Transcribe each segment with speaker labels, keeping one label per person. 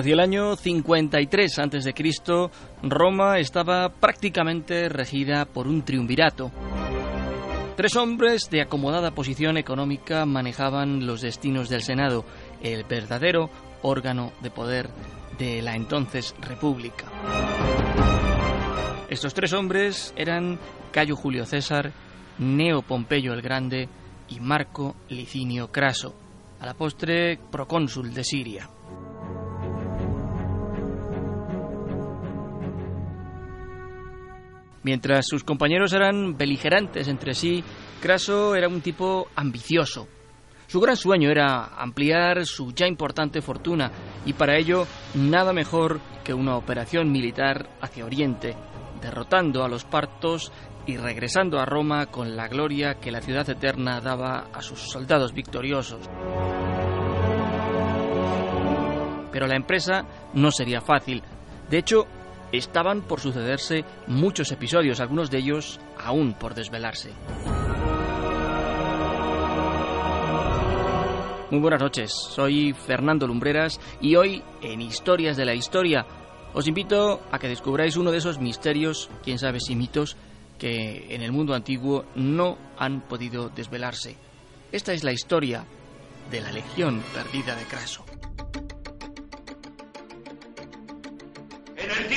Speaker 1: Hacia el año 53 a.C., Roma estaba prácticamente regida por un triunvirato. Tres hombres de acomodada posición económica manejaban los destinos del Senado, el verdadero órgano de poder de la entonces República. Estos tres hombres eran Cayo Julio César, Neo Pompeyo el Grande y Marco Licinio Craso, a la postre procónsul de Siria. Mientras sus compañeros eran beligerantes entre sí, Craso era un tipo ambicioso. Su gran sueño era ampliar su ya importante fortuna y para ello nada mejor que una operación militar hacia Oriente, derrotando a los partos y regresando a Roma con la gloria que la ciudad eterna daba a sus soldados victoriosos. Pero la empresa no sería fácil. De hecho, estaban por sucederse muchos episodios, algunos de ellos aún por desvelarse. Muy buenas noches, soy Fernando Lumbreras y hoy en Historias de la Historia os invito a que descubráis uno de esos misterios, quién sabe si mitos, que en el mundo antiguo no han podido desvelarse. Esta es la historia de la Legión Perdida de Craso.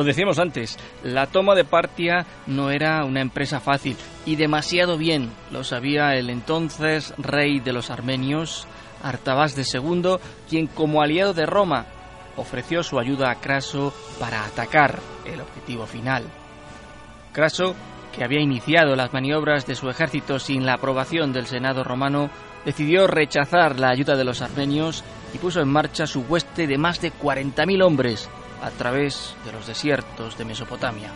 Speaker 1: Lo decíamos antes, la toma de Partia no era una empresa fácil y demasiado bien lo sabía el entonces rey de los armenios, Artabás II, quien como aliado de Roma ofreció su ayuda a Craso para atacar el objetivo final. Craso, que había iniciado las maniobras de su ejército sin la aprobación del Senado romano, decidió rechazar la ayuda de los armenios y puso en marcha su hueste de más de 40.000 hombres a través de los desiertos de Mesopotamia.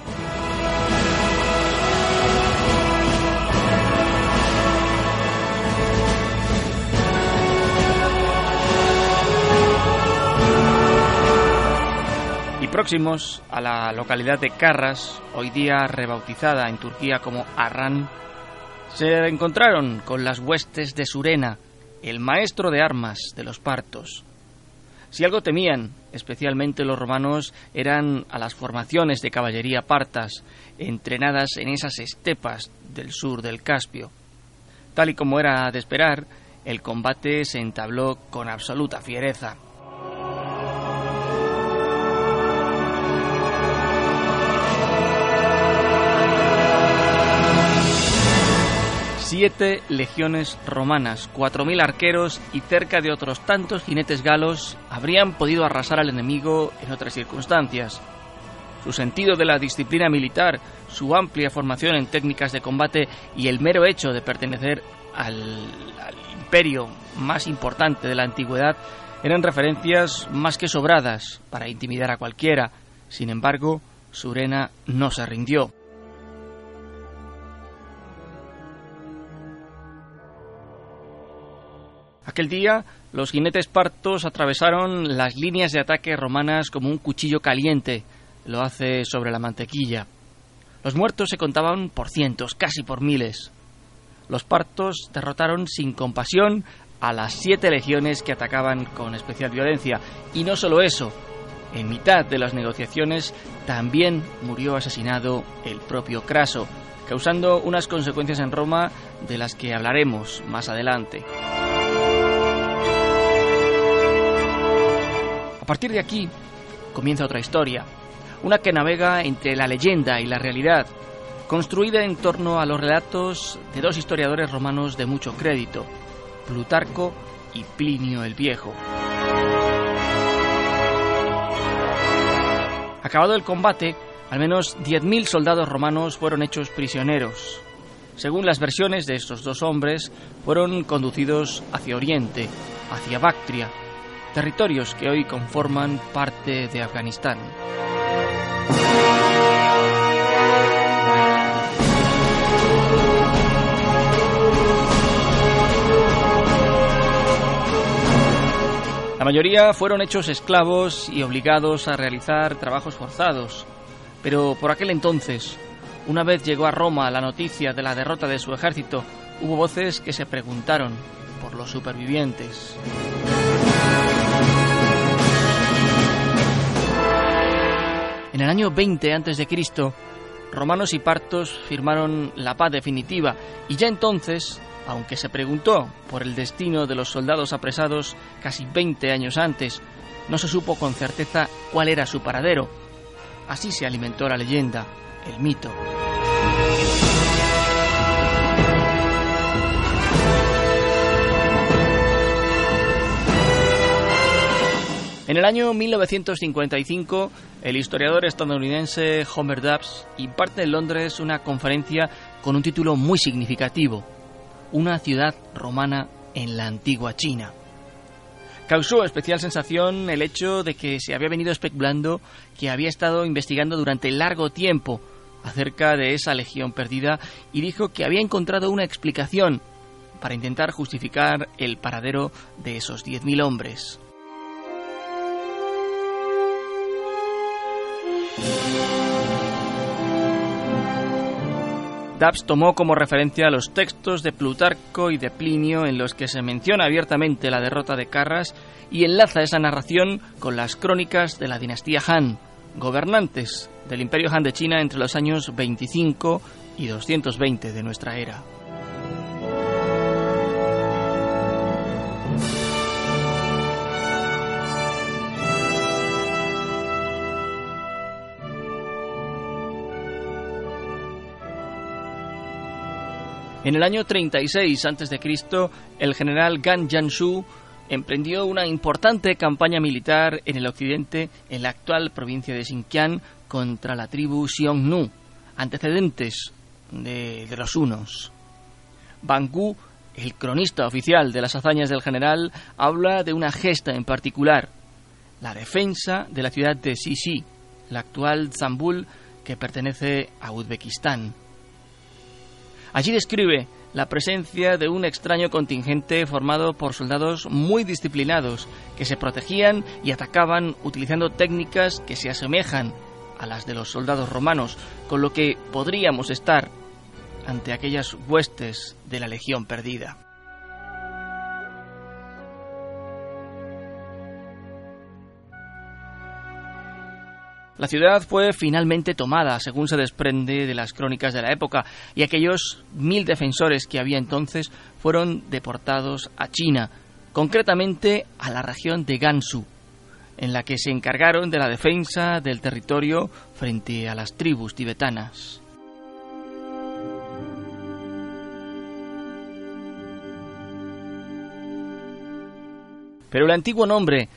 Speaker 1: Y próximos a la localidad de Carras, hoy día rebautizada en Turquía como Arran, se encontraron con las huestes de Surena, el maestro de armas de los partos. Si algo temían, especialmente los romanos, eran a las formaciones de caballería partas, entrenadas en esas estepas del sur del Caspio. Tal y como era de esperar, el combate se entabló con absoluta fiereza. Siete legiones romanas, cuatro mil arqueros y cerca de otros tantos jinetes galos habrían podido arrasar al enemigo en otras circunstancias. Su sentido de la disciplina militar, su amplia formación en técnicas de combate y el mero hecho de pertenecer al, al imperio más importante de la antigüedad eran referencias más que sobradas para intimidar a cualquiera. Sin embargo, Surena no se rindió. Aquel día, los jinetes partos atravesaron las líneas de ataque romanas como un cuchillo caliente lo hace sobre la mantequilla. Los muertos se contaban por cientos, casi por miles. Los partos derrotaron sin compasión a las siete legiones que atacaban con especial violencia. Y no solo eso, En mitad de las negociaciones también murió asesinado el propio Craso, causando unas consecuencias en Roma de las que hablaremos más adelante. A partir de aquí comienza otra historia, una que navega entre la leyenda y la realidad, construida en torno a los relatos de dos historiadores romanos de mucho crédito, Plutarco y Plinio el Viejo. Acabado el combate, al menos 10.000 soldados romanos fueron hechos prisioneros. Según las versiones de estos dos hombres, fueron conducidos hacia Oriente, hacia Bactria, territorios que hoy conforman parte de Afganistán. La mayoría fueron hechos esclavos y obligados a realizar trabajos forzados. Pero por aquel entonces, una vez llegó a Roma la noticia de la derrota de su ejército, hubo voces que se preguntaron por los supervivientes. En el año 20 a.C., romanos y partos firmaron la paz definitiva y ya entonces aunque se preguntó por el destino de los soldados apresados casi 20 años antes, no se supo con certeza cuál era su paradero. Así se alimentó la leyenda, el mito. En el año 1955, el historiador estadounidense Homer Dubs imparte en Londres una conferencia con un título muy significativo, una ciudad romana en la antigua China. Causó especial sensación el hecho de que se había venido especulando que había estado investigando durante largo tiempo acerca de esa legión perdida y dijo que había encontrado una explicación para intentar justificar el paradero de esos 10.000 hombres. Dubs tomó como referencia los textos de Plutarco y de Plinio en los que se menciona abiertamente la derrota de Carras y enlaza esa narración con las crónicas de la dinastía Han, gobernantes del imperio Han de China entre los años 25 y 220 de nuestra era. En el año 36 a.C., el general Gan Yanshu emprendió una importante campaña militar en el occidente, en la actual provincia de Xinjiang, contra la tribu Xiongnu, antecedentes de, los hunos. Gu, el cronista oficial de las hazañas del general, habla de una gesta en particular, la defensa de la ciudad de Sisi, la actual Zambul, que pertenece a Uzbekistán. Allí describe la presencia de un extraño contingente formado por soldados muy disciplinados que se protegían y atacaban utilizando técnicas que se asemejan a las de los soldados romanos, con lo que podríamos estar ante aquellas huestes de la Legión perdida. La ciudad fue finalmente tomada, según se desprende de las crónicas de la época, y aquellos mil defensores que había entonces fueron deportados a China, concretamente a la región de Gansu, en la que se encargaron de la defensa del territorio frente a las tribus tibetanas. Pero el antiguo nombre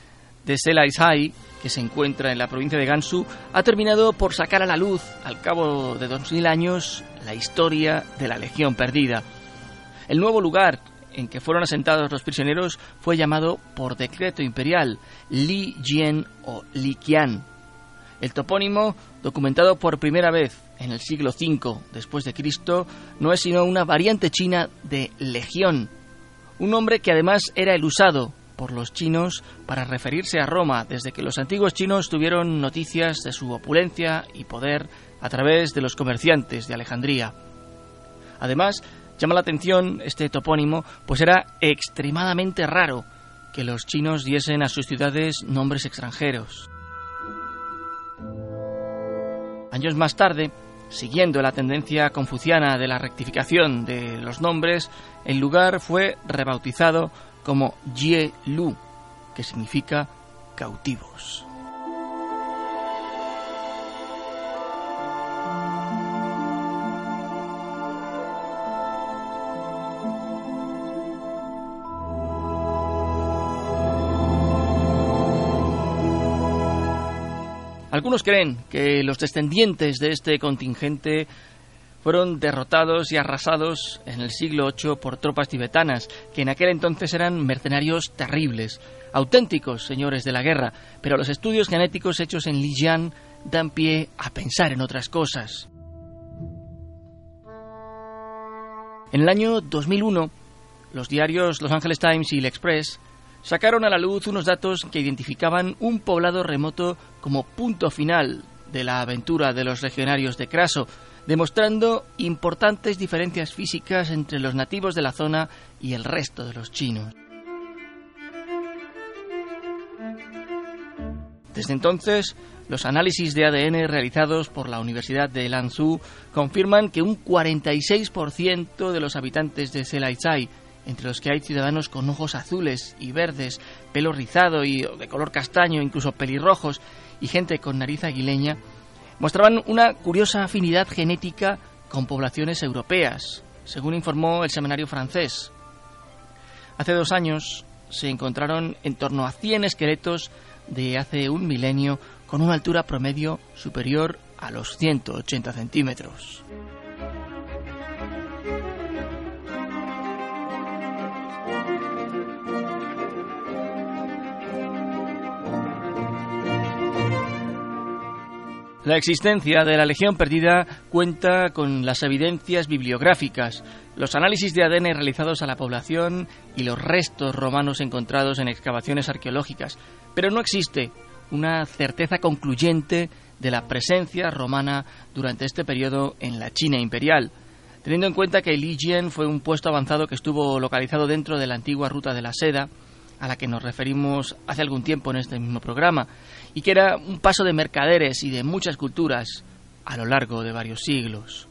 Speaker 1: de Selaishai que se encuentra en la provincia de Gansu, ha terminado por sacar a la luz, al cabo de 2000 años, la historia de la Legión Perdida. El nuevo lugar en que fueron asentados los prisioneros fue llamado por decreto imperial Li Jian o Li Qian. El topónimo, documentado por primera vez en el siglo V después de Cristo, no es sino una variante china de legión, un nombre que además era el usado por los chinos para referirse a Roma desde que los antiguos chinos tuvieron noticias de su opulencia y poder a través de los comerciantes de Alejandría. Además, llama la atención este topónimo, pues era extremadamente raro que los chinos diesen a sus ciudades nombres extranjeros. Años más tarde, siguiendo la tendencia confuciana de la rectificación de los nombres, el lugar fue rebautizado como Jie Lu, que significa cautivos. Algunos creen que los descendientes de este contingente fueron derrotados y arrasados en el siglo VIII por tropas tibetanas, que en aquel entonces eran mercenarios terribles, auténticos señores de la guerra, pero los estudios genéticos hechos en Lijian dan pie a pensar en otras cosas. En el año 2001, los diarios Los Angeles Times y El Express sacaron a la luz unos datos que identificaban un poblado remoto como punto final de la aventura de los legionarios de Craso, demostrando importantes diferencias físicas entre los nativos de la zona y el resto de los chinos. Desde entonces, los análisis de ADN realizados por la Universidad de Lanzhou confirman que un 46% de los habitantes de Selaizai entre los que hay ciudadanos con ojos azules y verdes, pelo rizado y de color castaño, incluso pelirrojos, y gente con nariz aguileña, mostraban una curiosa afinidad genética con poblaciones europeas, según informó el semanario francés. Hace dos años se encontraron en torno a 100 esqueletos de hace un milenio con una altura promedio superior a los 180 centímetros. La existencia de la Legión Perdida cuenta con las evidencias bibliográficas, los análisis de ADN realizados a la población y los restos romanos encontrados en excavaciones arqueológicas, pero no existe una certeza concluyente de la presencia romana durante este periodo en la China imperial, teniendo en cuenta que Ligien fue un puesto avanzado que estuvo localizado dentro de la antigua ruta de la seda, a la que nos referimos hace algún tiempo en este mismo programa, y que era un paso de mercaderes y de muchas culturas a lo largo de varios siglos.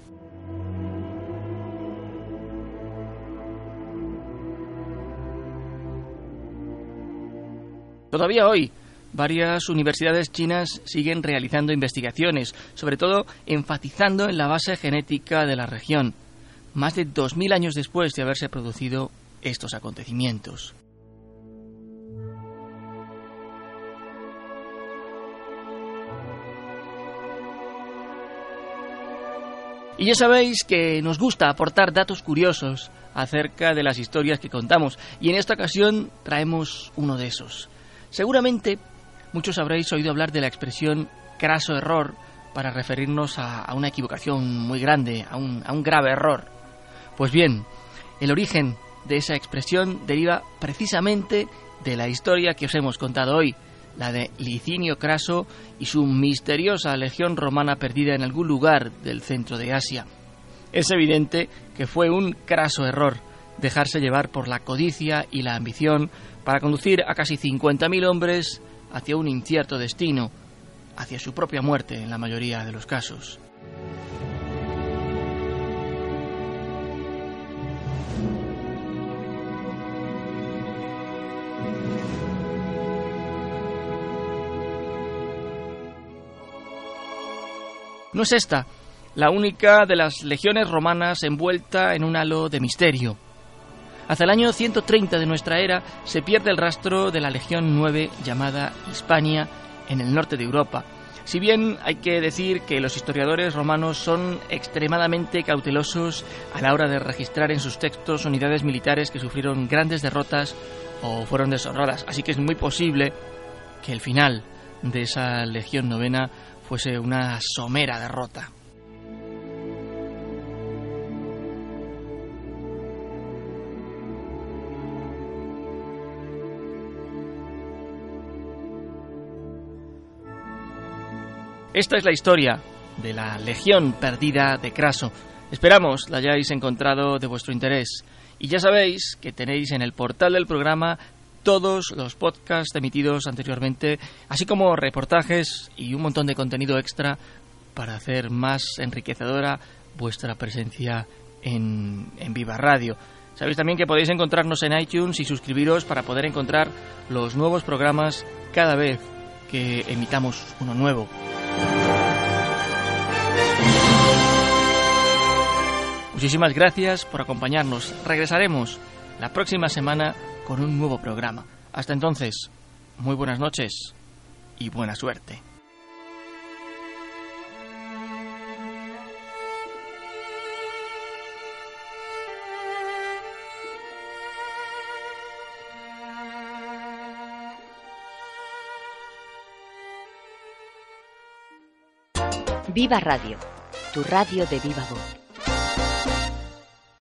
Speaker 1: Todavía hoy, varias universidades chinas siguen realizando investigaciones, sobre todo enfatizando en la base genética de la región, más de 2.000 años después de haberse producido estos acontecimientos. Y ya sabéis que nos gusta aportar datos curiosos acerca de las historias que contamos, y en esta ocasión traemos uno de esos. Seguramente muchos habréis oído hablar de la expresión craso error para referirnos a, una equivocación muy grande, a un, a un grave error. Pues bien, el origen de esa expresión deriva precisamente de la historia que os hemos contado hoy, la de Licinio Craso y su misteriosa legión romana perdida en algún lugar del centro de Asia. Es evidente que fue un craso error dejarse llevar por la codicia y la ambición para conducir a casi 50.000 hombres hacia un incierto destino, hacia su propia muerte en la mayoría de los casos. No es esta la única de las legiones romanas envuelta en un halo de misterio. Hacia el año 130 de nuestra era se pierde el rastro de la Legión 9 llamada Hispania en el norte de Europa. Si bien hay que decir que los historiadores romanos son extremadamente cautelosos a la hora de registrar en sus textos unidades militares que sufrieron grandes derrotas o fueron deshonradas, así que es muy posible que el final de esa Legión novena fuese una somera derrota. Esta es la historia de la Legión Perdida de Craso. Esperamos la hayáis encontrado de vuestro interés. Y ya sabéis que tenéis en el portal del programa todos los podcasts emitidos anteriormente, así como reportajes y un montón de contenido extra para hacer más enriquecedora vuestra presencia en, en Viva Radio. Sabéis también que podéis encontrarnos en iTunes y suscribiros para poder encontrar los nuevos programas cada vez que emitamos uno nuevo. Muchísimas gracias por acompañarnos. Regresaremos la próxima semana con un nuevo programa. Hasta entonces, muy buenas noches y buena suerte.
Speaker 2: Viva Radio, tu radio de viva voz.